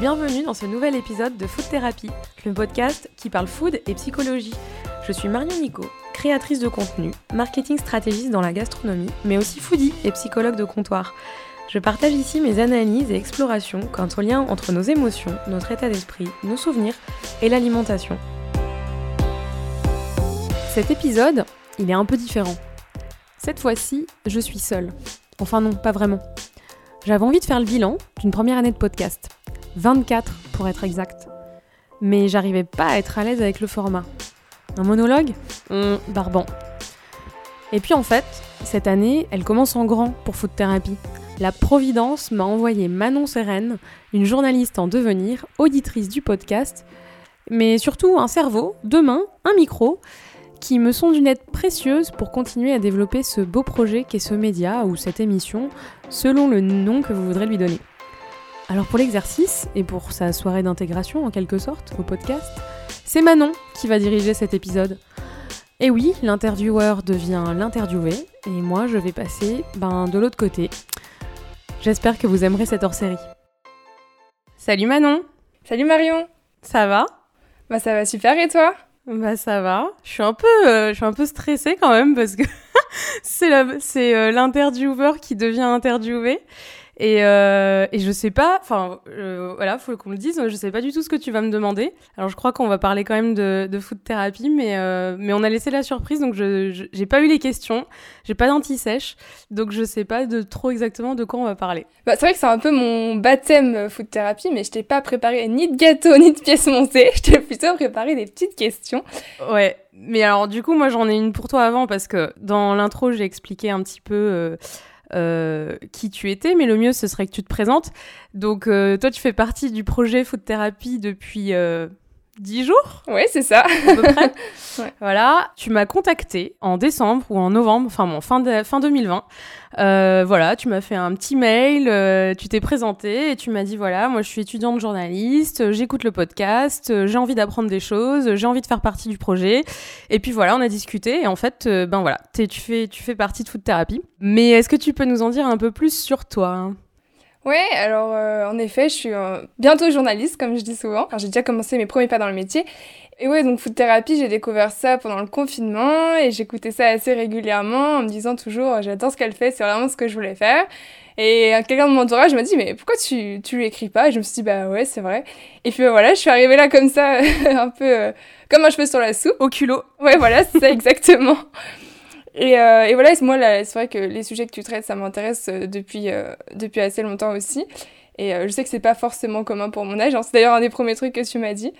bienvenue dans ce nouvel épisode de Food Therapy, le podcast qui parle food et psychologie. Je suis Marion Nico, créatrice de contenu, marketing stratégiste dans la gastronomie, mais aussi foodie et psychologue de comptoir. Je partage ici mes analyses et explorations quant au lien entre nos émotions, notre état d'esprit, nos souvenirs et l'alimentation. Cet épisode, il est un peu différent. Cette fois-ci, je suis seule. Enfin non, pas vraiment. J'avais envie de faire le bilan d'une première année de podcast. 24 pour être exact. Mais j'arrivais pas à être à l'aise avec le format. Un monologue hum, Barbant. Et puis en fait, cette année, elle commence en grand pour Food Therapy. La Providence m'a envoyé Manon Sérène, une journaliste en devenir, auditrice du podcast, mais surtout un cerveau, deux mains, un micro, qui me sont d'une aide précieuse pour continuer à développer ce beau projet qu'est ce média ou cette émission, selon le nom que vous voudrez lui donner. Alors pour l'exercice, et pour sa soirée d'intégration en quelque sorte au podcast, c'est Manon qui va diriger cet épisode. Et oui, l'intervieweur devient l'interviewé, et moi je vais passer ben, de l'autre côté. J'espère que vous aimerez cette hors-série. Salut Manon Salut Marion Ça va? Bah ça va super et toi? Bah ça va. Je suis un peu, euh, je suis un peu stressée quand même parce que c'est euh, l'intervieweur qui devient interviewé. Et, euh, et je sais pas, enfin euh, voilà, faut qu'on le dise, je sais pas du tout ce que tu vas me demander. Alors je crois qu'on va parler quand même de, de food thérapie, mais, euh, mais on a laissé la surprise, donc je j'ai pas eu les questions, j'ai pas d'anti-sèche, donc je sais pas de trop exactement de quoi on va parler. Bah, c'est vrai que c'est un peu mon baptême euh, food thérapie, mais je t'ai pas préparé ni de gâteau ni de pièces montées, je t'ai plutôt préparé des petites questions. Ouais, mais alors du coup moi j'en ai une pour toi avant parce que dans l'intro j'ai expliqué un petit peu euh, qui tu étais, mais le mieux ce serait que tu te présentes. Donc euh, toi tu fais partie du projet Food Therapy depuis euh, 10 jours Ouais, c'est ça. à peu près. Ouais. Voilà, tu m'as contacté en décembre ou en novembre, enfin bon, fin, de- fin 2020. Euh, voilà, tu m'as fait un petit mail, euh, tu t'es présenté et tu m'as dit voilà, moi je suis étudiante journaliste, j'écoute le podcast, euh, j'ai envie d'apprendre des choses, j'ai envie de faire partie du projet. Et puis voilà, on a discuté et en fait, ben voilà, tu fais, tu fais partie de Food Therapy. Mais est-ce que tu peux nous en dire un peu plus sur toi? hein Ouais, alors euh, en effet, je suis euh, bientôt journaliste, comme je dis souvent. Alors, j'ai déjà commencé mes premiers pas dans le métier. Et ouais, donc food thérapie, j'ai découvert ça pendant le confinement et j'écoutais ça assez régulièrement en me disant toujours euh, j'adore ce qu'elle fait, c'est vraiment ce que je voulais faire. Et quelqu'un de mon entourage m'a dit mais pourquoi tu, tu lui écris pas? Et je me suis dit bah ouais, c'est vrai. Et puis bah, voilà, je suis arrivée là comme ça, un peu euh, comme un cheveu sur la soupe. Au culot. Ouais, voilà, c'est ça exactement. Et, euh, et voilà, moi, c'est vrai que les sujets que tu traites, ça m'intéresse euh, depuis, euh, depuis assez longtemps aussi. Et euh, je sais que c'est pas forcément commun pour mon âge. hein. C'est d'ailleurs un des premiers trucs que tu m'as dit.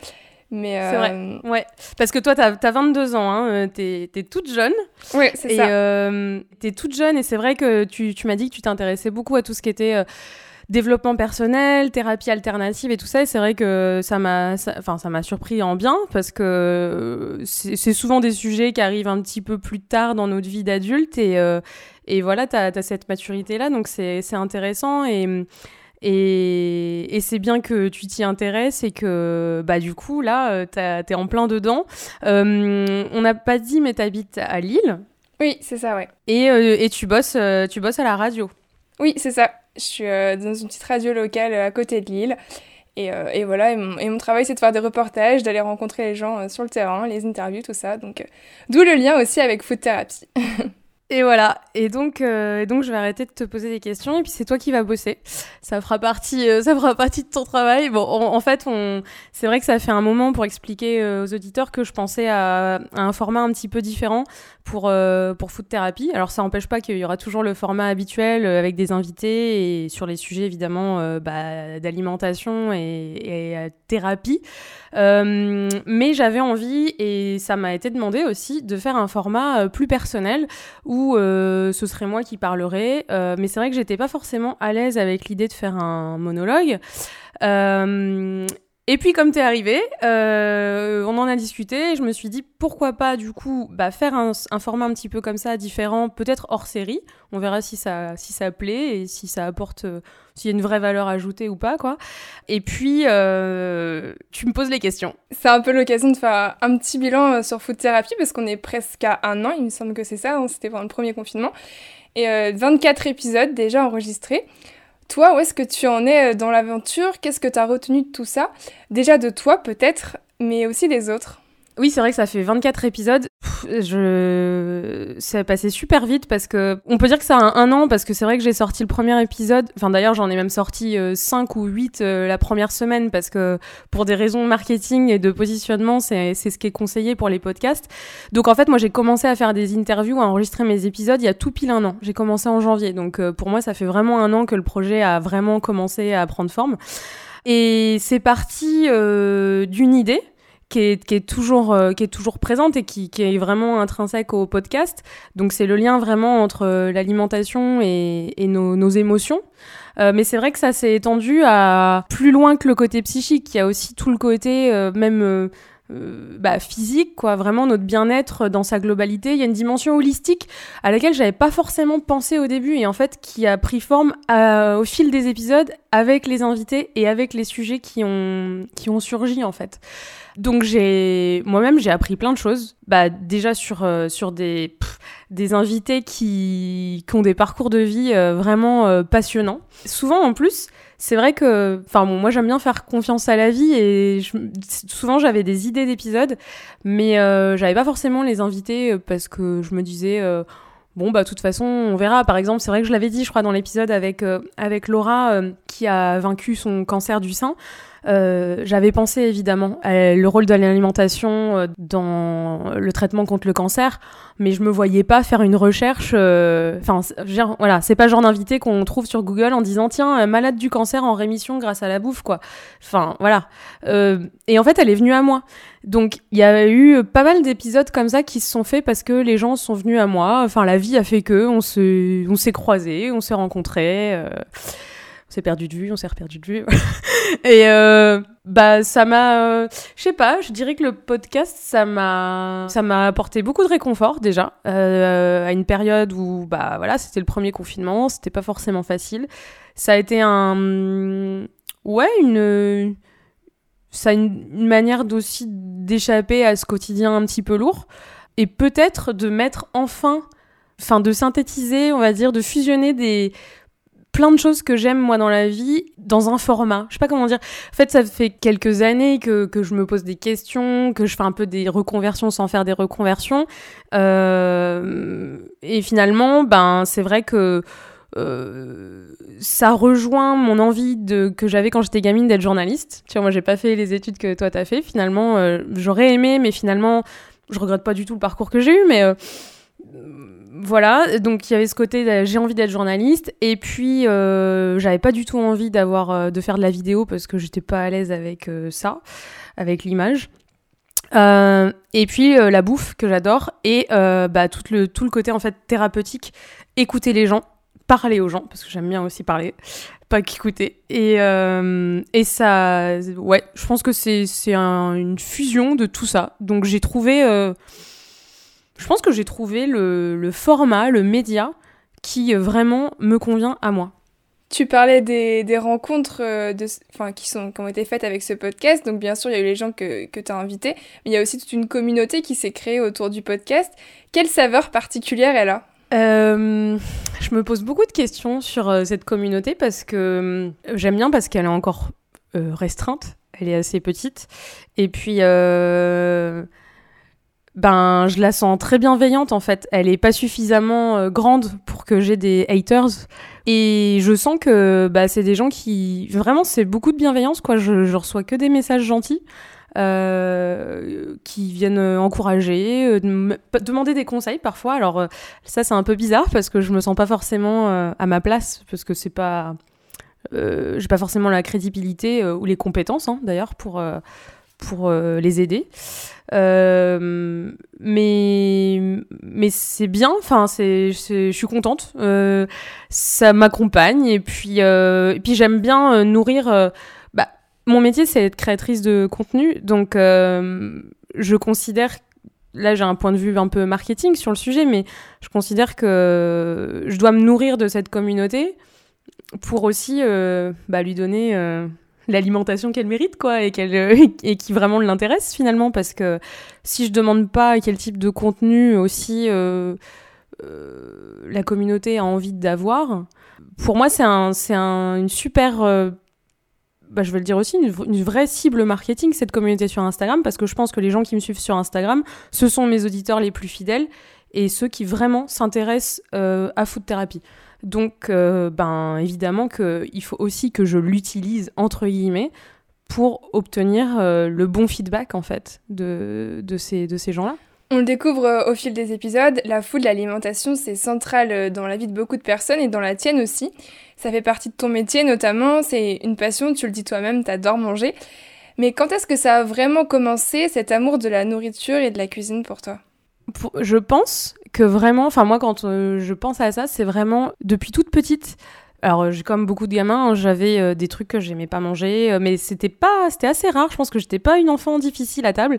Mais C'est vrai. Ouais, parce que toi, t'as as 22 ans, hein, t'es t'es toute jeune. Ouais, c'est ça. t'es toute jeune et c'est vrai que tu, tu m'as dit que tu t'intéressais beaucoup à tout ce qui était développement personnel, thérapie alternative et tout ça. Et c'est vrai que ça m'a, enfin ça m'a surpris en bien parce que euh, c'est souvent des sujets qui arrivent un petit peu plus tard dans notre vie d'adulte et euh, et voilà, t'as as cette maturité là, donc c'est intéressant et et, et c'est bien que tu t'y intéresses et que bah du coup là euh, t'es en plein dedans. Euh, on n'a pas dit mais t'habites à Lille. Oui, c'est ça, ouais. Et, euh, et tu bosses, tu bosses à la radio. Oui, c'est ça. Je suis euh, dans une petite radio locale euh, à côté de Lille. Et, euh, voilà, et mon, travail, c'est de faire des reportages, d'aller rencontrer les gens sur le terrain, les interviews, tout ça. Donc, d'où le lien aussi avec Food Therapy. Et voilà. Et donc, donc, je vais arrêter de te poser des questions. Et puis, c'est toi qui vas bosser. Ça fera partie, ça fera partie de ton travail. Bon, en, fait, c'est vrai que ça fait un moment pour expliquer aux auditeurs que je pensais à un format un petit peu différent pour euh, pour Food Therapy. Alors, ça n'empêche pas qu'il y aura toujours le format habituel euh, avec des invités et sur les sujets évidemment euh, bah, d'alimentation et, et euh, thérapie. Mais j'avais envie et ça m'a été demandé aussi de faire un format plus personnel où ce serait moi qui parlerais. Mais c'est vrai que j'étais pas forcément à l'aise avec l'idée de faire un monologue. Et puis comme t'es arrivé, euh, on en a discuté et je me suis dit pourquoi pas du coup bah, faire un, format un petit peu comme ça différent, peut-être hors série. On verra si ça si ça plaît et si ça apporte euh, s'il y a une vraie valeur ajoutée ou pas quoi. Et puis euh, tu me poses les questions. C'est un peu l'occasion de faire un petit bilan sur Food Therapy parce qu'on est presque à un an, il me semble que c'est ça, hein, c'était pendant le premier confinement. Et euh, 24 épisodes déjà enregistrés. Toi, où est-ce que tu en es dans l'aventure? Qu'est-ce que tu as retenu de tout ça? Déjà de toi peut-être, mais aussi des autres. Oui, c'est vrai que ça fait 24 épisodes. Je... Ça a passé super vite parce que. On peut dire que ça a un, an parce que c'est vrai que j'ai sorti le premier épisode. Enfin, d'ailleurs, j'en ai même sorti 5 euh, ou 8 euh, la première semaine parce que pour des raisons de marketing et de positionnement, c'est ce qui est conseillé pour les podcasts. Donc, en fait, moi, j'ai commencé à faire des interviews, à enregistrer mes épisodes il y a tout pile un an. J'ai commencé en janvier. Donc, euh, pour moi, ça fait vraiment un an que le projet a vraiment commencé à prendre forme. Et c'est parti d'une idée qui est, toujours, euh, qui est toujours présente et qui, qui, est vraiment intrinsèque au podcast. Donc c'est le lien vraiment entre euh, l'alimentation et, et nos, nos, émotions. Euh, mais c'est vrai que ça s'est étendu à plus loin que le côté psychique. Il y a aussi tout le côté même euh, bah, physique, quoi, vraiment notre bien-être dans sa globalité. Il y a une dimension holistique à laquelle j'avais pas forcément pensé au début et en fait qui a pris forme au fil des épisodes avec les invités et avec les sujets qui ont, qui ont surgi en fait. Donc j'ai moi-même j'ai appris plein de choses. Bah déjà sur euh, sur des des invités qui, qui ont des parcours de vie euh, vraiment euh, passionnants. Souvent en plus, c'est vrai que enfin bon, moi j'aime bien faire confiance à la vie et souvent j'avais des idées d'épisodes mais j'avais pas forcément les invités parce que je me disais bon bah de toute façon on verra. Par exemple c'est vrai que je l'avais dit je crois dans l'épisode avec avec Laura qui a vaincu son cancer du sein euh, j'avais pensé évidemment à le rôle de l'alimentation euh, dans le traitement contre le cancer, mais je me voyais pas faire une recherche. Euh, enfin, voilà, c'est pas genre d'invité qu'on trouve sur Google en disant tiens malade du cancer en rémission grâce à la bouffe quoi. Enfin voilà. et en fait, elle est venue à moi. Donc il y a eu pas mal d'épisodes comme ça qui se sont faits parce que les gens sont venus à moi. Enfin la vie a fait que on on s'est croisés, on s'est rencontrés on s'est perdu de vue, on s'est reperdu de vue. et euh, bah ça m'a, euh, je sais pas, je dirais que le podcast ça m'a, ça m'a apporté beaucoup de réconfort déjà euh, à une période où bah voilà c'était le premier confinement, c'était pas forcément facile. Ça a été un, ouais une, ça a une, manière d'aussi d'échapper à ce quotidien un petit peu lourd et peut-être de mettre enfin, enfin de synthétiser, on va dire, de fusionner des plein de choses que j'aime moi dans la vie dans un format. Je sais pas comment dire. En fait, ça fait quelques années que, que je me pose des questions, que je fais un peu des reconversions sans faire des reconversions. Euh, et finalement, ben, c'est vrai que euh, ça rejoint mon envie de, que j'avais quand j'étais gamine d'être journaliste. Tu vois, moi, j'ai pas fait les études que toi t'as fait. Finalement, euh, j'aurais aimé, mais finalement, je regrette pas du tout le parcours que j'ai eu, mais voilà, donc il y avait ce côté j'ai envie d'être journaliste et puis euh, j'avais pas du tout envie d'avoir euh, de faire de la vidéo parce que j'étais pas à l'aise avec euh, ça, avec l'image. et puis la bouffe que j'adore et bah, tout le tout le côté en fait thérapeutique, écouter les gens, parler aux gens parce que j'aime bien aussi parler, pas qu'écouter. Et et ça, ouais, je pense que c'est c'est une fusion de tout ça. Donc j'ai trouvé je pense que j'ai trouvé le, format, le média qui euh, vraiment me convient à moi. Tu parlais des, rencontres euh, de, qui, sont, qui ont été faites avec ce podcast. Donc, bien sûr, il y a eu les gens que, que tu as invités, mais il y a aussi toute une communauté qui s'est créée autour du podcast. Quelle saveur particulière elle a? Euh, Je me pose beaucoup de questions sur cette communauté parce que j'aime bien parce qu'elle est encore restreinte, elle est assez petite. Et puis ben je la sens très bienveillante en fait. Elle est pas suffisamment euh, grande pour que j'ai des haters et je sens que bah, c'est des gens qui vraiment c'est beaucoup de bienveillance quoi. Je, je, reçois que des messages gentils. Euh, qui viennent encourager, euh, demander des conseils parfois. Alors ça c'est un peu bizarre parce que je me sens pas forcément à ma place parce que c'est pas, j'ai pas forcément la crédibilité ou les compétences hein, d'ailleurs pour pour les aider. Euh, mais mais c'est bien. Enfin, c'est je suis contente. Euh, ça m'accompagne et puis euh, et puis j'aime bien nourrir. bah, mon métier c'est être créatrice de contenu, donc je considère là j'ai un point de vue un peu marketing sur le sujet, mais je considère que je dois me nourrir de cette communauté pour aussi bah, lui donner l'alimentation qu'elle mérite, quoi, et, qu'elle, euh, qui vraiment l'intéresse finalement, parce que si je demande pas quel type de contenu aussi euh, la communauté a envie d'avoir. Pour moi, c'est un, une super bah, je vais le dire aussi, une, vraie cible marketing, cette communauté sur Instagram, parce que je pense que les gens qui me suivent sur Instagram, ce sont mes auditeurs les plus fidèles et ceux qui vraiment s'intéressent euh, à foot thérapie. Donc, euh, ben, évidemment qu'il faut aussi que je l'utilise, entre guillemets, pour obtenir euh, le bon feedback, en fait, de, de ces, de ces gens-là. On le découvre euh, au fil des épisodes, la food, l'alimentation, c'est central dans la vie de beaucoup de personnes et dans la tienne aussi. Ça fait partie de ton métier notamment, c'est une passion, tu le dis toi-même, t'adores manger. Mais quand est-ce que ça a vraiment commencé, cet amour de la nourriture et de la cuisine pour toi? Je pense que vraiment, enfin moi quand euh, je pense à ça, c'est vraiment depuis toute petite. Alors, comme beaucoup de gamins, hein, j'avais euh, des trucs que j'aimais pas manger, euh, mais c'était pas, c'était assez rare. Je pense que j'étais pas une enfant difficile à table.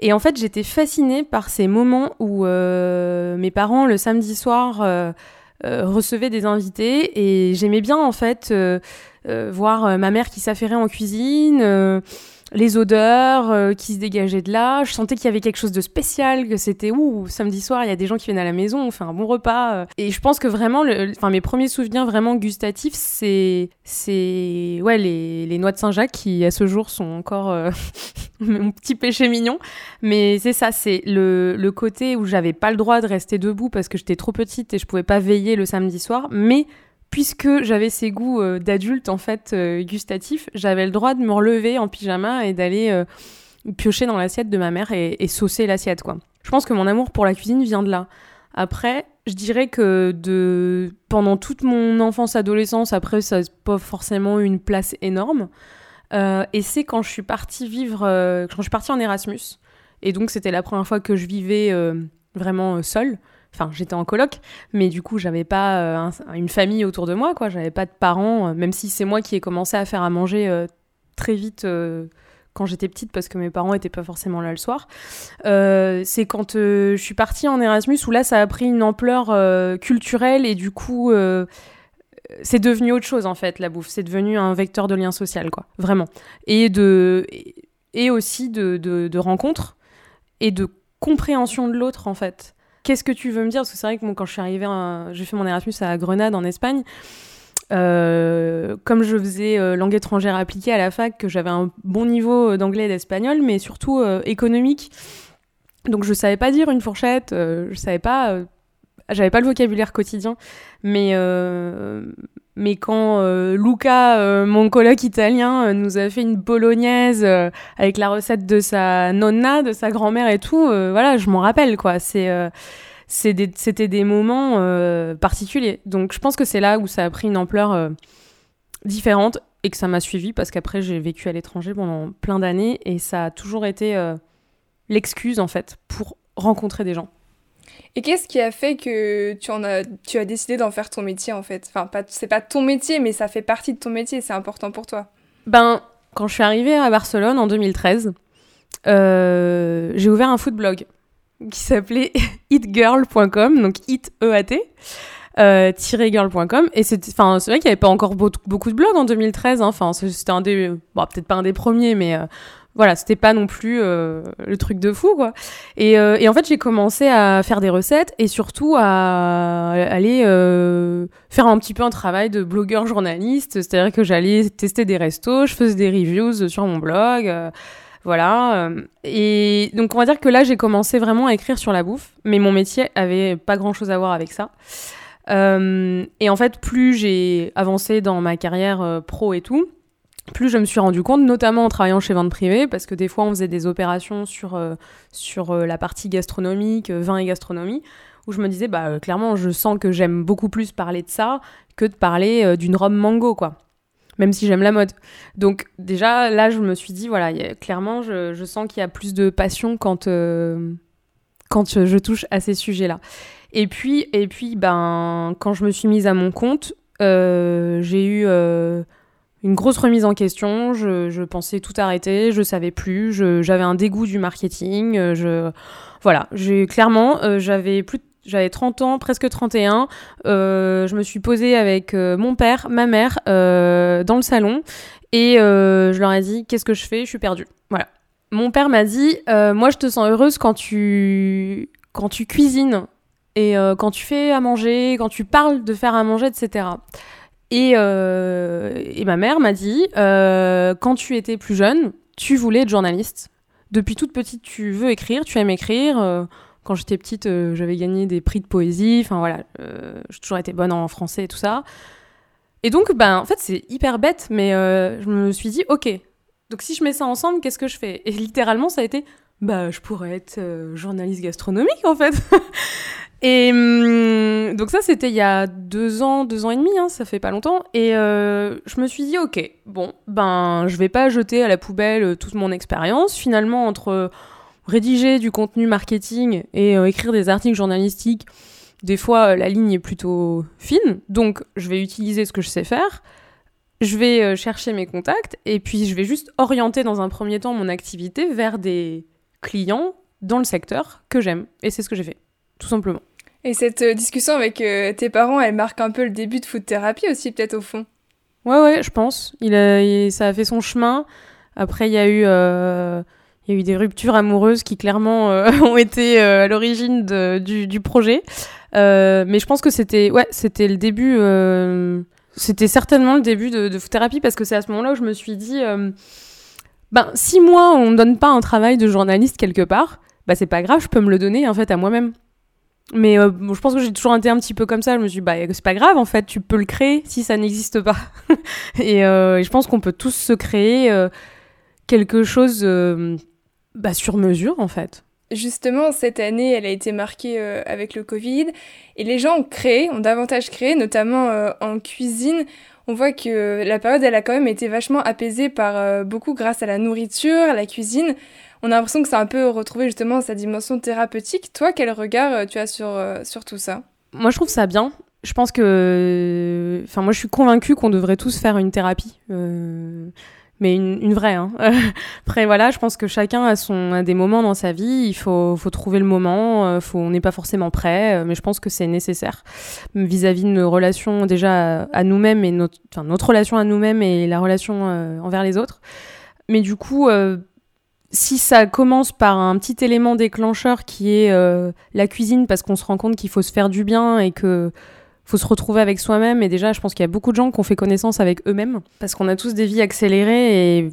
Et en fait, j'étais fascinée par ces moments où mes parents, le samedi soir, recevaient des invités et j'aimais bien en fait voir ma mère qui s'affairait en cuisine les odeurs euh, qui se dégageaient de là. Je sentais qu'il y avait quelque chose de spécial, que c'était ouh, samedi soir, il y a des gens qui viennent à la maison, on fait un bon repas. Euh. Et je pense que vraiment, enfin, mes premiers souvenirs vraiment gustatifs, c'est, c'est, ouais, les, les noix de Saint-Jacques qui, à ce jour, sont encore euh, mon petit péché mignon. Mais c'est ça, c'est le, le côté où j'avais pas le droit de rester debout parce que j'étais trop petite et je pouvais pas veiller le samedi soir. Mais puisque j'avais ces goûts euh, d'adulte en fait euh, gustatifs, j'avais le droit de me relever en pyjama et d'aller euh, piocher dans l'assiette de ma mère et, saucer l'assiette quoi. Je pense que mon amour pour la cuisine vient de là. Après, je dirais que de pendant toute mon enfance adolescence, après ça n'a pas forcément eu une place énorme. et c'est quand je suis partie vivre, quand je suis partie en Erasmus. Et donc c'était la première fois que je vivais vraiment seule. Enfin, j'étais en coloc, mais du coup, j'avais pas euh, une famille autour de moi, quoi. J'avais pas de parents, euh, même si c'est moi qui ai commencé à faire à manger euh, très vite quand j'étais petite parce que mes parents étaient pas forcément là le soir. c'est quand je suis partie en Erasmus où là, ça a pris une ampleur culturelle et du coup, c'est devenu autre chose en fait, la bouffe. C'est devenu un vecteur de lien social, quoi. Vraiment. Et de et aussi de, de, de rencontres et de compréhension de l'autre en fait qu'est-ce que tu veux me dire? Parce que c'est vrai que quand je suis arrivée, j'ai fait mon Erasmus à Grenade en Espagne. Euh, comme je faisais euh, langue étrangère appliquée à la fac, que j'avais un bon niveau d'anglais et d'espagnol, mais surtout euh, économique. Donc je savais pas dire une fourchette, je savais pas, j'avais pas le vocabulaire quotidien, mais mais quand Luca, mon coloc italien, nous a fait une bolognaise avec la recette de sa nonna, de sa grand-mère et tout, voilà, je m'en rappelle quoi. C'est c'était des moments euh, particuliers. Donc je pense que c'est là où ça a pris une ampleur euh, différente et que ça m'a suivi parce qu'après j'ai vécu à l'étranger pendant plein d'années et ça a toujours été euh, l'excuse en fait pour rencontrer des gens. Et qu'est-ce qui a fait que tu, en as, tu as décidé d'en faire ton métier en fait? Enfin, pas, c'est pas ton métier, mais ça fait partie de ton métier, c'est important pour toi. Ben, quand je suis arrivée à Barcelone en 2013, j'ai ouvert un food blog qui s'appelait eatgirl.com, donc eat E-A-T. Euh, girl.com et c'est enfin c'est vrai qu'il n'y avait pas encore beaucoup de blogs en 2013 hein. enfin c'était un des bon peut-être pas un des premiers mais euh, voilà c'était pas non plus euh, le truc de fou quoi et, euh, et en fait j'ai commencé à faire des recettes et surtout à aller faire un petit peu un travail de blogueur journaliste c'est-à-dire que j'allais tester des restos je faisais des reviews sur mon blog voilà. Euh, et donc on va dire que là j'ai commencé vraiment à écrire sur la bouffe, mais mon métier avait pas grand chose à voir avec ça. Euh, et en fait, plus j'ai avancé dans ma carrière euh, pro et tout, plus je me suis rendu compte, notamment en travaillant chez Vente Privée, parce que des fois on faisait des opérations sur, sur la partie gastronomique, vin et gastronomie, où je me disais, bah clairement, je sens que j'aime beaucoup plus parler de ça que de parler d'une robe mango, quoi même si j'aime la mode. Donc déjà, là, je me suis dit, voilà, clairement, je, sens qu'il y a plus de passion quand, euh, quand je, touche à ces sujets-là. Et puis, et puis ben, quand je me suis mise à mon compte, euh, j'ai eu euh, une grosse remise en question. Je, pensais tout arrêter, je savais plus, j'avais un dégoût du marketing. Je, voilà, j'ai clairement, j'avais plus j'avais 30 ans, presque 31. Euh, je me suis posée avec euh, mon père, ma mère, euh, dans le salon. Et je leur ai dit, qu'est-ce que je fais? Je suis perdue. Voilà. Mon père m'a dit, moi je te sens heureuse quand tu, quand tu cuisines et quand tu fais à manger, quand tu parles de faire à manger, etc. Et, et ma mère m'a dit, quand tu étais plus jeune, tu voulais être journaliste. Depuis toute petite, tu veux écrire, tu aimes écrire. quand j'étais petite, j'avais gagné des prix de poésie. Enfin voilà, j'ai toujours été bonne en français et tout ça. Et donc, ben, en fait, c'est hyper bête, mais je me suis dit, ok, donc si je mets ça ensemble, qu'est-ce que je fais? Et littéralement, ça a été, bah, je pourrais être euh, journaliste gastronomique en fait. et hum, donc ça, c'était il y a deux ans, deux ans et demi, hein, ça fait pas longtemps. Et euh, je me suis dit, ok, bon, ben, je vais pas jeter à la poubelle euh, toute mon expérience. Finalement, entre rédiger du contenu marketing et écrire des articles journalistiques, des fois la ligne est plutôt fine. Donc, je vais utiliser ce que je sais faire je vais euh, chercher mes contacts et puis je vais juste orienter dans un premier temps mon activité vers des clients dans le secteur que j'aime. Et c'est ce que j'ai fait, tout simplement. Et cette euh, discussion avec euh, tes parents, elle marque un peu le début de food thérapie aussi, peut-être au fond. Ouais, ouais, je pense. Il a, ça a fait son chemin. Après, il y a eu, il y a eu des ruptures amoureuses qui clairement ont été à l'origine du, projet. mais je pense que c'était, ouais, c'était le début c'était certainement le début de, de thérapie parce que c'est à ce moment-là où je me suis dit, euh, ben si moi on me donne pas un travail de journaliste quelque part, bah c'est pas grave, je peux me le donner en fait à moi-même. Mais euh, je pense que j'ai toujours été un petit peu comme ça. Je me suis dit, bah, c'est pas grave, en fait, tu peux le créer si ça n'existe pas. Euh, et, je pense qu'on peut tous se créer quelque chose bah, sur mesure, en fait. Justement, cette année, elle a été marquée euh, avec le Covid et les gens ont créé, ont davantage créé, notamment euh, en cuisine. On voit que la période, elle a quand même été vachement apaisée par euh, beaucoup grâce à la nourriture, à la cuisine. On a l'impression que a un peu retrouvé justement sa dimension thérapeutique. Toi, quel regard tu as sur, sur tout ça? Moi, je trouve ça bien. Je pense que. Enfin, moi, je suis convaincue qu'on devrait tous faire une thérapie mais une, vraie. Hein. Après, voilà, je pense que chacun a, son, des moments dans sa vie. Il faut, faut trouver le moment. Euh, faut, on n'est pas forcément prêt, euh, mais je pense que c'est nécessaire vis-à-vis de nos relations déjà à, nous-mêmes et notre, enfin, notre relation à nous-mêmes et la relation euh, envers les autres. Mais du coup, si ça commence par un petit élément déclencheur qui est la cuisine, parce qu'on se rend compte qu'il faut se faire du bien et que faut se retrouver avec soi-même. Et déjà, je pense qu'il y a beaucoup de gens qui ont fait connaissance avec eux-mêmes parce qu'on a tous des vies accélérées et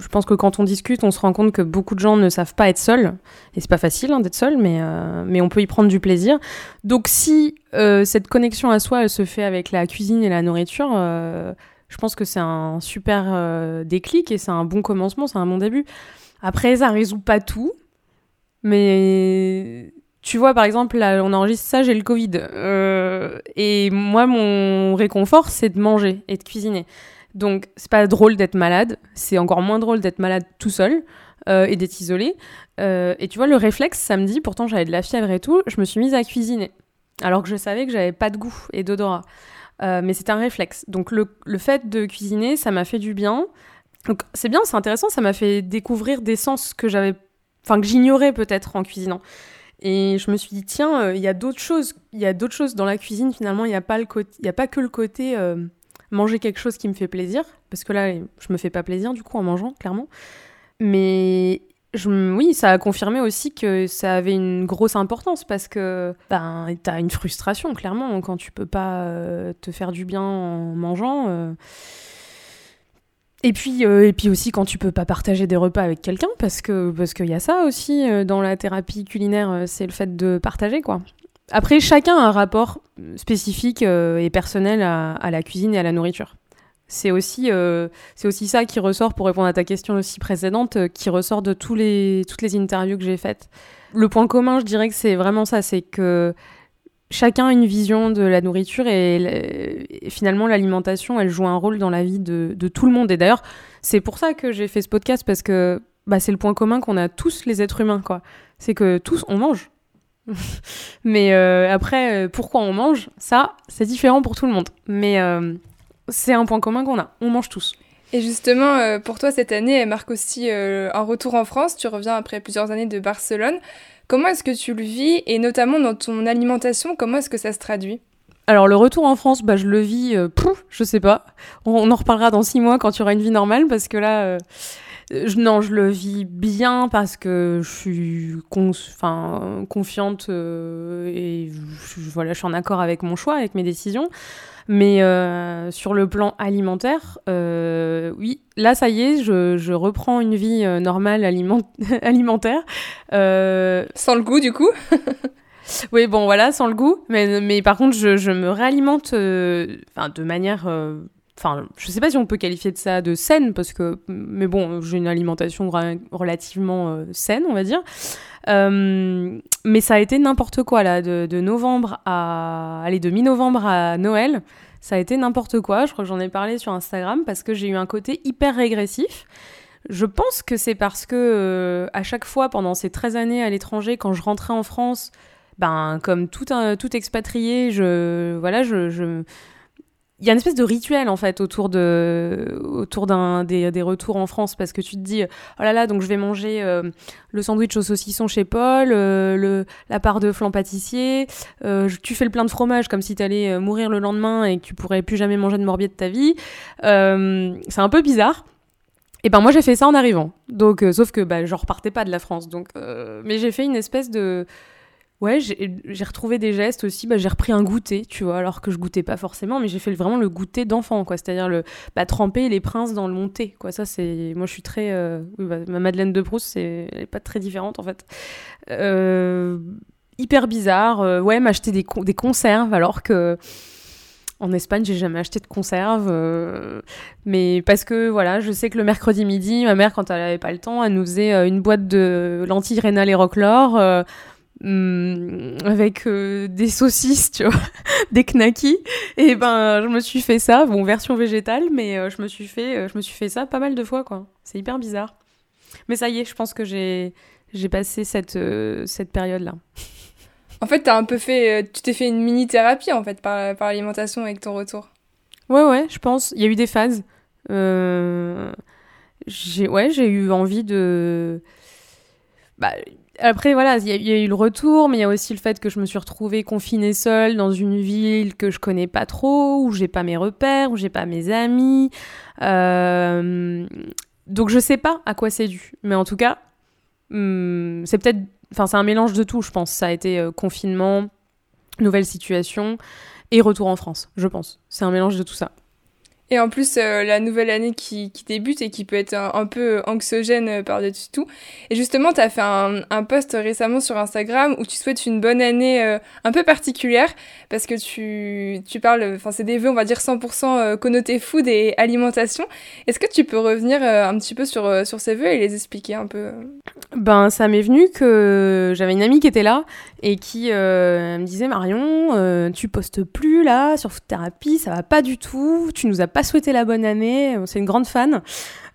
je pense que quand on discute, on se rend compte que beaucoup de gens ne savent pas être seuls. Et c'est pas facile hein, d'être seul, mais, euh, mais on peut y prendre du plaisir. Donc si euh, cette connexion à soi, se fait avec la cuisine et la nourriture, euh, je pense que c'est un super déclic et c'est un bon commencement, c'est un bon début. Après, ça résout pas tout, mais tu vois, par exemple, là, on enregistre ça, j'ai le Covid. Euh, et moi, mon réconfort, c'est de manger et de cuisiner. Donc, c'est pas drôle d'être malade. C'est encore moins drôle d'être malade tout seul euh, et d'être isolé. Euh, et tu vois, le réflexe samedi, pourtant j'avais de la fièvre et tout, je me suis mise à cuisiner. Alors que je savais que j'avais pas de goût et d'odorat. mais c'est un réflexe. Donc, le, le fait de cuisiner, ça m'a fait du bien. Donc, c'est bien, c'est intéressant, ça m'a fait découvrir des sens que j'avais. Enfin, que j'ignorais peut-être en cuisinant. Et je me suis dit, tiens, euh, il y a d'autres choses. Il y a d'autres choses dans la cuisine, finalement. Il n'y a, pas le a pas que le côté euh, manger quelque chose qui me fait plaisir. Parce que là, je me fais pas plaisir, du coup, en mangeant, clairement. Mais oui, ça a confirmé aussi que ça avait une grosse importance parce que ben, tu as une frustration, clairement, quand tu peux pas euh, te faire du bien en mangeant. Et puis, euh, et puis aussi quand tu peux pas partager des repas avec quelqu'un, parce que parce qu'il y a ça aussi euh, dans la thérapie culinaire, euh, c'est le fait de partager quoi. Après, chacun a un rapport spécifique et personnel à, la cuisine et à la nourriture. C'est aussi, c'est aussi ça qui ressort, pour répondre à ta question aussi précédente, qui ressort de tous les, toutes les interviews que j'ai faites. Le point commun, je dirais que c'est vraiment ça, c'est que chacun a une vision de la nourriture et, finalement l'alimentation, elle joue un rôle dans la vie de, tout le monde. Et d'ailleurs, c'est pour ça que j'ai fait ce podcast parce que bah, c'est le point commun qu'on a tous les êtres humains, quoi. C'est que tous on mange. Mais euh, après, euh, pourquoi on mange Ça, c'est différent pour tout le monde. Mais euh, c'est un point commun qu'on a. On mange tous. Et justement, pour toi, cette année, elle marque aussi un retour en France. Tu reviens après plusieurs années de Barcelone. Comment est-ce que tu le vis et notamment dans ton alimentation, comment est-ce que ça se traduit? Alors le retour en France, bah, je le vis, euh, pouf, je sais pas. On, en reparlera dans six mois quand tu auras une vie normale parce que là, euh, non, je le vis bien parce que je suis confiante et voilà, je suis en accord avec mon choix, avec mes décisions. Mais euh, sur le plan alimentaire, euh, oui, là, ça y est, je, je reprends une vie euh, normale alimentaire. Sans le goût, du coup? Oui, bon, voilà, sans le goût. Mais, mais par contre, je, je me réalimente de manière enfin, je sais pas si on peut qualifier de ça de saine, parce que, mais bon, j'ai une alimentation relativement saine, on va dire. Euh, mais ça a été n'importe quoi, là, de, novembre à. Allez, de mi-novembre à Noël. Ça a été n'importe quoi. Je crois que j'en ai parlé sur Instagram parce que j'ai eu un côté hyper régressif. Je pense que c'est parce que euh, à chaque fois pendant ces 13 années à l'étranger, quand je rentrais en France, ben comme tout un, tout expatrié, je voilà, je il y a une espèce de rituel en fait autour de autour des, retours en France parce que tu te dis oh là là donc je vais manger euh, le sandwich au saucisson chez Paul euh, le la part de flan pâtissier euh, tu fais le plein de fromage comme si tu allais mourir le lendemain et que tu pourrais plus jamais manger de morbier de ta vie. C'est un peu bizarre. Et ben moi j'ai fait ça en arrivant. Donc sauf que bah, je repartais pas de la France. Donc mais j'ai fait une espèce de Ouais, j'ai retrouvé des gestes aussi. Bah, j'ai repris un goûter, tu vois, alors que je goûtais pas forcément, mais j'ai fait vraiment le goûter d'enfant, quoi. C'est-à-dire le bah, tremper les princes dans le monté, quoi. Ça, c'est. Moi, je suis très. Euh, bah, ma Madeleine de Proust, c'est... elle est pas très différente, en fait. Euh, hyper bizarre. Euh, ouais, m'acheter des, des conserves, alors que. En Espagne, j'ai jamais acheté de conserve, mais parce que voilà, je sais que le mercredi midi, ma mère, quand elle avait pas le temps, elle nous faisait une boîte de lentilles rénales et roquelaure Hum, avec euh, des saucisses, tu vois, des knackis. Et ben, je me suis fait ça, bon, version végétale, mais euh, je me suis fait, euh, je me suis fait ça pas mal de fois, quoi. C'est hyper bizarre. Mais ça y est, je pense que j'ai, j'ai passé cette, cette période-là. En fait, t'as un peu fait, tu t'es fait une mini thérapie en fait par, par l'alimentation avec ton retour. Ouais, ouais, je pense. Il y a eu des phases. j'ai, ouais, j'ai eu envie de. Bah, après, voilà, il y, a eu le retour, mais il y a aussi le fait que je me suis retrouvée confinée seule dans une ville que je connais pas trop, où j'ai pas mes repères, où j'ai pas mes amis. Euh, donc je sais pas à quoi c'est dû. Mais en tout cas, hmm, c'est peut-être. Enfin, c'est un mélange de tout, je pense. Ça a été euh, confinement, nouvelle situation et retour en France, je pense. C'est un mélange de tout ça. Et en plus, euh, la nouvelle année qui, qui, débute et qui peut être un, peu anxiogène euh, par-dessus tout. Et justement, tu as fait un, un, post récemment sur Instagram où tu souhaites une bonne année euh, un peu particulière parce que tu, tu parles, enfin, c'est des vœux, on va dire 100% connotés food et alimentation. Est-ce que tu peux revenir un petit peu sur, sur ces vœux et les expliquer un peu? Ben, ça m'est venu que j'avais une amie qui était là et qui me disait Marion, tu postes plus là sur Food Therapy, ça va pas du tout, tu nous as pas souhaité la bonne année. C'est une grande fan.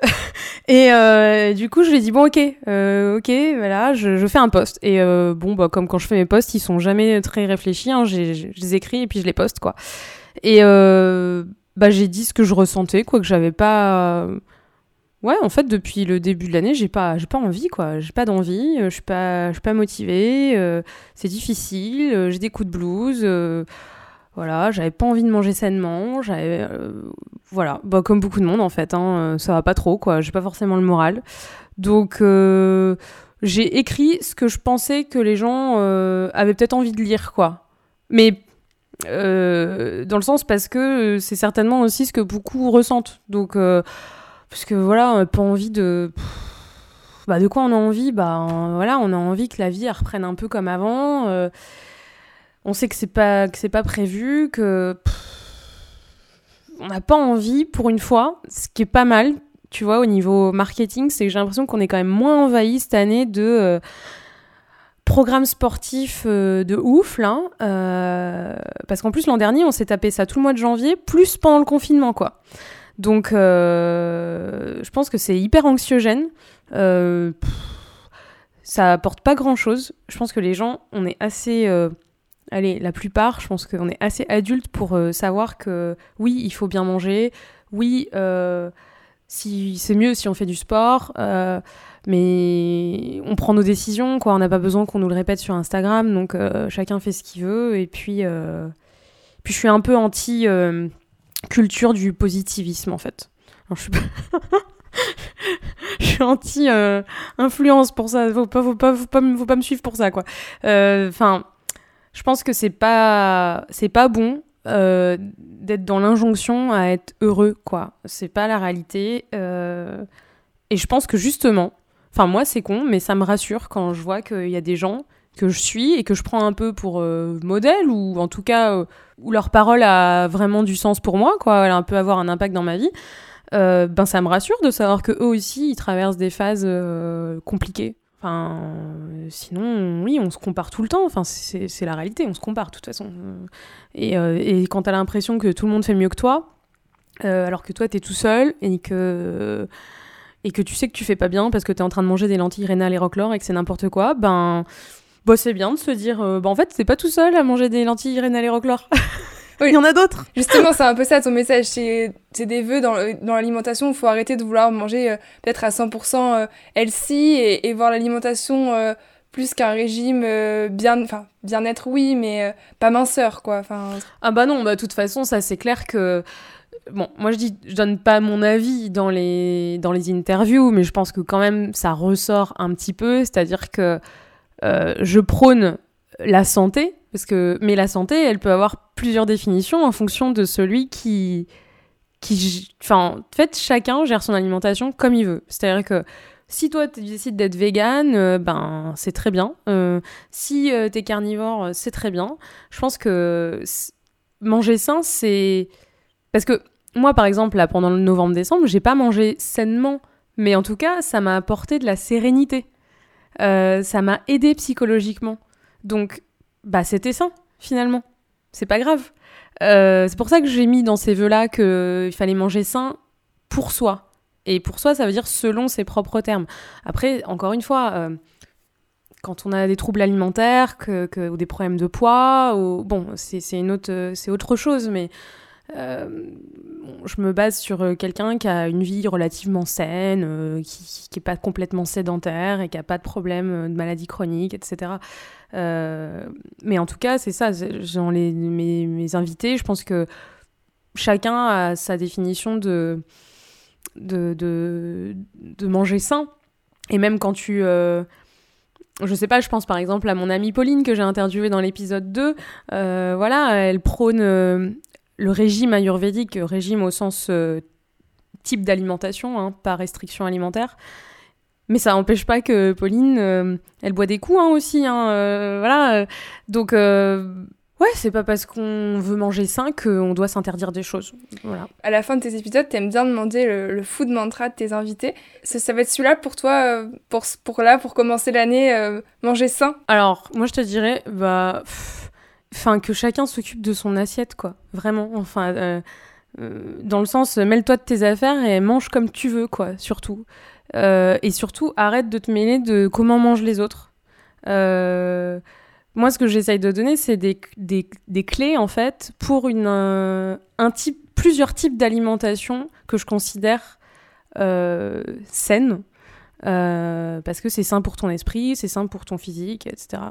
et euh, du coup, je lui ai dit bon, ok, euh, ok, voilà, je, fais un post. Et euh, bon, bah, comme quand je fais mes posts, ils sont jamais très réfléchis. Hein, je les écris et puis je les poste, quoi. Et bah, j'ai dit ce que je ressentais, quoi, que j'avais pas. Ouais, en fait, depuis le début de l'année, j'ai pas, j'ai pas envie, quoi. J'ai pas d'envie. Je suis pas, je suis pas motivée. c'est difficile. j'ai des coups de blues. Voilà, j'avais pas envie de manger sainement, j'avais euh, voilà, bah, comme beaucoup de monde en fait, hein, euh, ça va pas trop quoi, j'ai pas forcément le moral. Donc euh, j'ai écrit ce que je pensais que les gens avaient peut-être envie de lire quoi. Mais dans le sens parce que c'est certainement aussi ce que beaucoup ressentent. Donc parce que voilà, on pas envie de bah de quoi on a envie? Bah voilà, on a envie que la vie reprenne un peu comme avant on sait que c'est pas pas prévu, que on n'a pas envie pour une fois, ce qui est pas mal, tu vois, au niveau marketing, c'est que j'ai l'impression qu'on est quand même moins envahi cette année de euh, programmes sportifs euh, de ouf là, euh, parce qu'en plus l'an dernier on s'est tapé ça tout le mois de janvier, plus pendant le confinement quoi. Donc je pense que c'est hyper anxiogène. ça apporte pas grand chose. Je pense que les gens, on est assez allez, la plupart, je pense qu'on est assez adulte pour euh, savoir que oui, il faut bien manger, oui, euh, si, c'est mieux si on fait du sport, euh, mais on prend nos décisions, quoi. On n'a pas besoin qu'on nous le répète sur Instagram, donc chacun fait ce qu'il veut. Et puis, puis je suis un peu anti culture du positivisme en fait. je suis anti influence pour ça. Faut pas, faut pas, faut pas, faut pas me suivre pour ça, quoi. Enfin, je pense que c'est pas, c'est pas bon. d'être dans l'injonction à être heureux, quoi. C'est pas la réalité. Et je pense que justement, enfin moi c'est con, mais ça me rassure quand je vois qu'il y a des gens que je suis et que je prends un peu pour euh, modèle ou en tout cas euh, où leur parole a vraiment du sens pour moi, quoi, elle a un peu avoir un impact dans ma vie. Euh, ben ça me rassure de savoir que eux aussi ils traversent des phases compliquées. Enfin, sinon, oui, on se compare tout le temps. Enfin, c'est la réalité, on se compare de toute façon. Et, et quand t'as l'impression que tout le monde fait mieux que toi, alors que toi t'es tout seul et que et que tu sais que tu fais pas bien parce que tu es en train de manger des lentilles rénales et roquelaure et que c'est n'importe quoi, ben bah, c'est bien de se dire euh, bah en fait, c'est pas tout seul à manger des lentilles rénales et Oui. Il y en a d'autres. Justement, c'est un peu ça ton message. C'est des vœux dans, dans l'alimentation. Il faut arrêter de vouloir manger euh, peut-être à 100% euh, healthy et, et voir l'alimentation plus qu'un régime bien, enfin bien-être oui, mais pas minceur quoi. Enfin. Ah bah non, bah de toute façon, ça c'est clair que bon, moi je dis, je donne pas mon avis dans les, dans les interviews, mais je pense que quand même ça ressort un petit peu, c'est-à-dire que euh, je prône la santé, parce que, mais la santé, elle peut avoir plusieurs définitions en fonction de celui qui, qui, enfin, en fait, chacun gère son alimentation comme il veut. C'est-à-dire que si toi tu décides d'être vegan, euh, ben c'est très bien. Euh, si tu es carnivore, c'est très bien. Je pense que manger sain, c'est parce que moi, par exemple, là, pendant le novembre-décembre, j'ai pas mangé sainement, mais en tout cas, ça m'a apporté de la sérénité. Euh, ça m'a aidé psychologiquement. Donc, bah, c'était sain, finalement. C'est pas grave. Euh, c'est pour ça que j'ai mis dans ces vœux-là qu'il fallait manger sain pour soi. Et pour soi, ça veut dire selon ses propres termes. Après, encore une fois, euh, quand on a des troubles alimentaires que, ou des problèmes de poids, ou, bon, c'est autre, autre chose, mais euh, je me base sur euh, quelqu'un qui a une vie relativement saine, euh, qui n'est pas complètement sédentaire et qui n'a pas de problème de maladie chronique, etc. mais en tout cas, c'est ça. Dans les, mes, invités, je pense que chacun a sa définition de, de, manger sain. Et même quand tu je sais pas, je pense par exemple à mon amie Pauline que j'ai interviewée dans l'épisode 2. voilà, elle prône le régime ayurvédique, régime au sens euh, type d'alimentation, hein, pas restriction alimentaire. Mais ça n'empêche pas que Pauline, euh, elle boit des coups hein, aussi. Hein, euh, voilà. Donc, ouais, c'est pas parce qu'on veut manger sain qu'on doit s'interdire des choses. Voilà. À la fin de tes épisodes, t'aimes bien demander le, food mantra de tes invités. Ça, ça va être celui-là pour toi, pour, pour là, pour commencer l'année, manger sain? Alors, moi, je te dirais, bah enfin que chacun s'occupe de son assiette quoi. Vraiment. Enfin euh, euh, dans le sens mêle-toi de tes affaires et mange comme tu veux quoi surtout. Euh, et surtout arrête de te mêler de comment mangent les autres. Moi ce que j'essaye de donner c'est des, clés en fait pour plusieurs types d'alimentation que je considère saine parce que c'est sain pour ton esprit c'est sain pour ton physique etc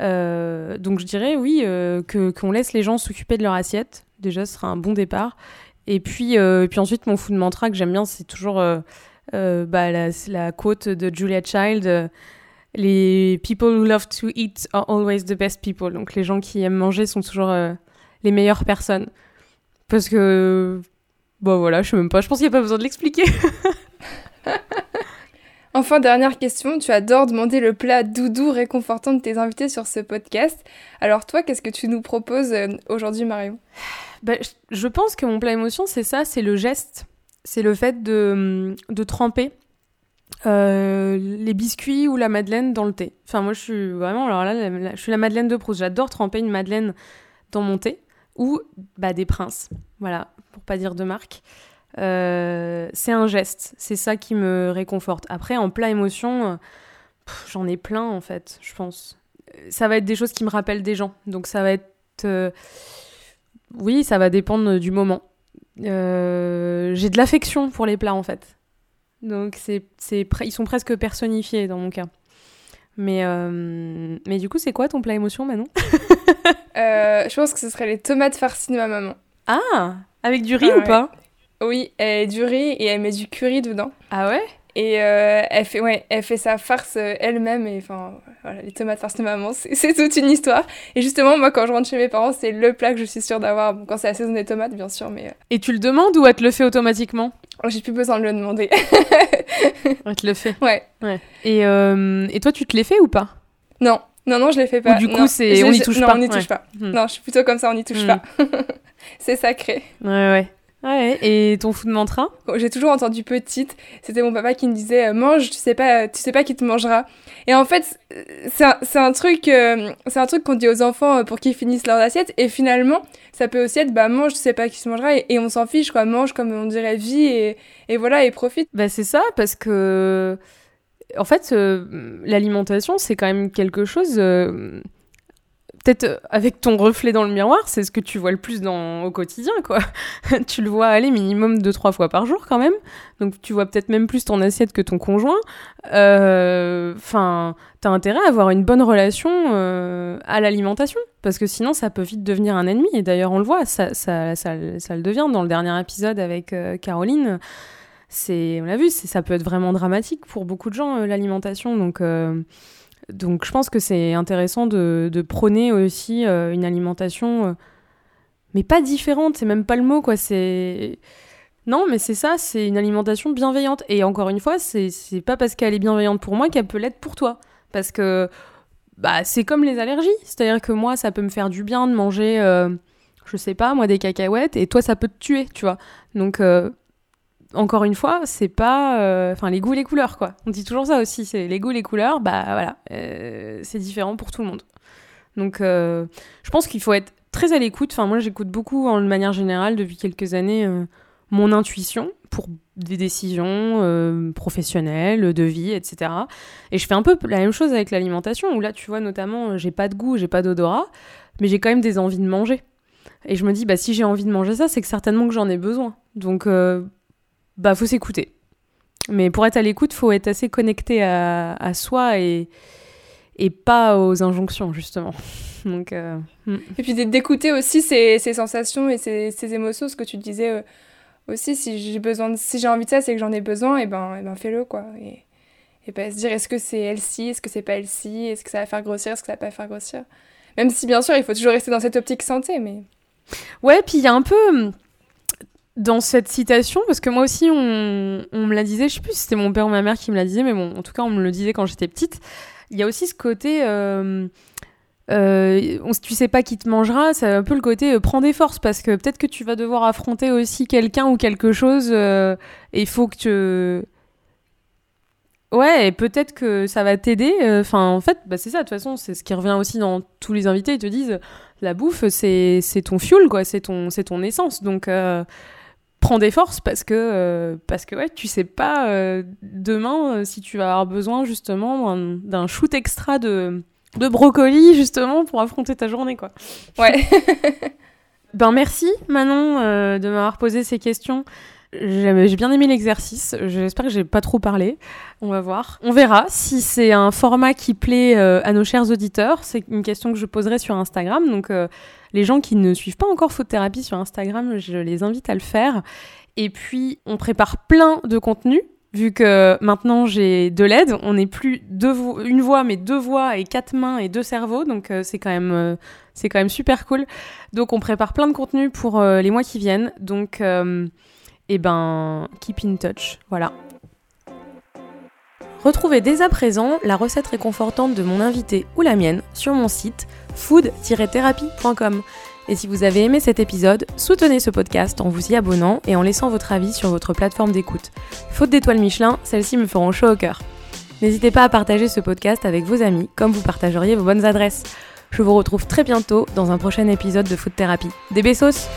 euh, donc je dirais oui euh, que qu'on laisse les gens s'occuper de leur assiette. Déjà, ce sera un bon départ. Et puis, euh, puis ensuite, mon food mantra que j'aime bien, c'est toujours bah, la, la, quote de Julia Child. les people who love to eat are always the best people. Donc les gens qui aiment manger sont toujours les meilleures personnes. Parce que, bon voilà, je sais même pas, je pense qu'il n'y a pas besoin de l'expliquer. Enfin, dernière question, tu adores demander le plat doudou réconfortant de tes invités sur ce podcast. Alors toi, qu'est-ce que tu nous proposes euh, aujourd'hui, Marion? Bah, Je pense que mon plat émotion, c'est ça, c'est le geste. C'est le fait de, de tremper euh, les biscuits ou la madeleine dans le thé. Enfin, moi, je suis vraiment, alors là, je suis la madeleine de Proust. J'adore tremper une madeleine dans mon thé ou bah, des princes. Voilà, pour pas dire de marque. Euh, c'est un geste, c'est ça qui me réconforte. Après, en plat émotion, j'en ai plein en fait, je pense. Ça va être des choses qui me rappellent des gens, donc ça va être... Euh, oui, ça va dépendre du moment. Euh, j'ai de l'affection pour les plats en fait. Donc c'est, ils sont presque personnifiés dans mon cas. Mais, mais du coup, c'est quoi ton plat émotion, Manon? Je pense que ce serait les tomates farcies de ma maman. Ah Avec du riz ou pas? Oui, elle du riz et elle met du curry dedans. Ah ouais? Et elle, fait, ouais, elle fait sa farce elle-même. Et enfin, voilà, les tomates farce de maman, c'est toute une histoire. Et justement, moi, quand je rentre chez mes parents, c'est le plat que je suis sûre d'avoir. Bon, quand c'est la saison des tomates, bien sûr. mais... Et tu le demandes ou elle te le fait automatiquement? Oh, J'ai plus besoin de le demander. elle te le fait Ouais. ouais. Et, et toi, tu te l'es fait ou pas? Non. Non, non, je les fais pas. Ou du coup, c'est on n'y touche non, pas. on n'y touche pas. Hmm. Non, je suis plutôt comme ça, on n'y touche hmm. pas. c'est sacré. Ouais, ouais. Ouais, et ton fou de mantra? J'ai toujours entendu petite, c'était mon papa qui me disait euh, mange, tu sais pas, tu sais pas qui te mangera. Et en fait, c'est un, un, truc, euh, c'est un truc qu'on dit aux enfants euh, pour qu'ils finissent leur assiette. Et finalement, ça peut aussi être bah mange, tu sais pas qui se mangera, et, on s'en fiche quoi, mange comme on dirait vie et, et voilà et profite. Bah c'est ça parce que en fait, euh, l'alimentation, c'est quand même quelque chose. Euh, peut-être euh, avec ton reflet dans le miroir, c'est ce que tu vois le plus au quotidien, quoi. tu le vois aller minimum deux, trois fois par jour quand même. Donc tu vois peut-être même plus ton assiette que ton conjoint. Enfin, t'as intérêt à avoir une bonne relation à l'alimentation. Parce que sinon, ça peut vite devenir un ennemi. Et d'ailleurs, on le voit, ça, ça, ça, le devient dans le dernier épisode avec Caroline on l'a vu, ça peut être vraiment dramatique pour beaucoup de gens, euh, l'alimentation. Donc, euh, donc je pense que c'est intéressant de, prôner aussi euh, une alimentation, mais pas différente, c'est même pas le mot, quoi. C'est. Non, mais c'est ça, c'est une alimentation bienveillante. Et encore une fois, c'est, pas parce qu'elle est bienveillante pour moi qu'elle peut l'être pour toi. Parce que bah, c'est comme les allergies. C'est-à-dire que moi, ça peut me faire du bien de manger, je sais pas, moi, des cacahuètes, et toi, ça peut te tuer, tu vois. Donc, encore une fois, c'est pas. Euh, enfin, les goûts, les couleurs, quoi. On dit toujours ça aussi. C'est les goûts, les couleurs, bah voilà. Euh, c'est différent pour tout le monde. Donc, euh, je pense qu'il faut être très à l'écoute. Enfin, moi, j'écoute beaucoup, en manière générale, depuis quelques années, mon intuition pour des décisions professionnelles, de vie, etc. Et je fais un peu la même chose avec l'alimentation, où là, tu vois, notamment, j'ai pas de goût, j'ai pas d'odorat, mais j'ai quand même des envies de manger. Et je me dis, bah, si j'ai envie de manger ça, c'est que certainement que j'en ai besoin. Donc, bah faut s'écouter. Mais pour être à l'écoute, faut être assez connecté à, à soi et, et pas aux injonctions, justement. Donc, euh, hmm. Et puis d'écouter aussi ses, ses, sensations et ses, ses, émotions, ce que tu disais euh, aussi, si j'ai besoin de, si j'ai envie de ça, c'est que j'en ai besoin, et ben, et ben fais-le, quoi. Et, et pas se dire, est-ce que c'est elle-ci, est-ce que c'est pas elle-ci, est-ce que ça va faire grossir, est-ce que ça va pas faire grossir. Même si, bien sûr, il faut toujours rester dans cette optique santé, mais... Ouais, puis il y a un peu dans cette citation, parce que moi aussi, on, on me la disait, je sais plus si c'était mon père ou ma mère qui me la disait, mais bon, en tout cas, on me le disait quand j'étais petite. Il y a aussi ce côté, euh, euh, tu sais pas qui te mangera, c'est un peu le côté euh, prends des forces, parce que peut-être que tu vas devoir affronter aussi quelqu'un ou quelque chose, euh, et il faut que tu. Ouais, et peut-être que ça va t'aider. Euh, enfin, en fait, bah, c'est ça, de toute façon, c'est ce qui revient aussi dans tous les invités, ils te disent la bouffe, c'est ton fuel, quoi, c'est ton, ton essence. Donc prends des forces parce que euh, parce que ouais tu sais pas euh, demain euh, si tu vas avoir besoin justement d'un shoot extra de de brocoli justement pour affronter ta journée quoi ouais ben merci Manon de m'avoir posé ces questions j'ai bien aimé l'exercice. J'espère que j'ai pas trop parlé. On va voir. On verra si c'est un format qui plaît à nos chers auditeurs. C'est une question que je poserai sur Instagram. Donc, les gens qui ne suivent pas encore Faute Thérapie sur Instagram, je les invite à le faire. Et puis, on prépare plein de contenus. Vu que maintenant j'ai de l'aide, on n'est plus une voix mais deux voix et quatre mains et deux cerveaux, donc euh, c'est quand même euh, c'est quand même super cool. Donc on prépare plein de contenus pour euh, les mois qui viennent. Donc eh ben keep in touch, voilà. Retrouvez dès à présent la recette réconfortante de mon invité ou la mienne sur mon site food-thérapie.com. Et si vous avez aimé cet épisode, soutenez ce podcast en vous y abonnant et en laissant votre avis sur votre plateforme d'écoute. Faute d'étoiles Michelin, celles-ci me feront chaud au cœur. N'hésitez pas à partager ce podcast avec vos amis, comme vous partageriez vos bonnes adresses. Je vous retrouve très bientôt dans un prochain épisode de Food Thérapie. Des bessos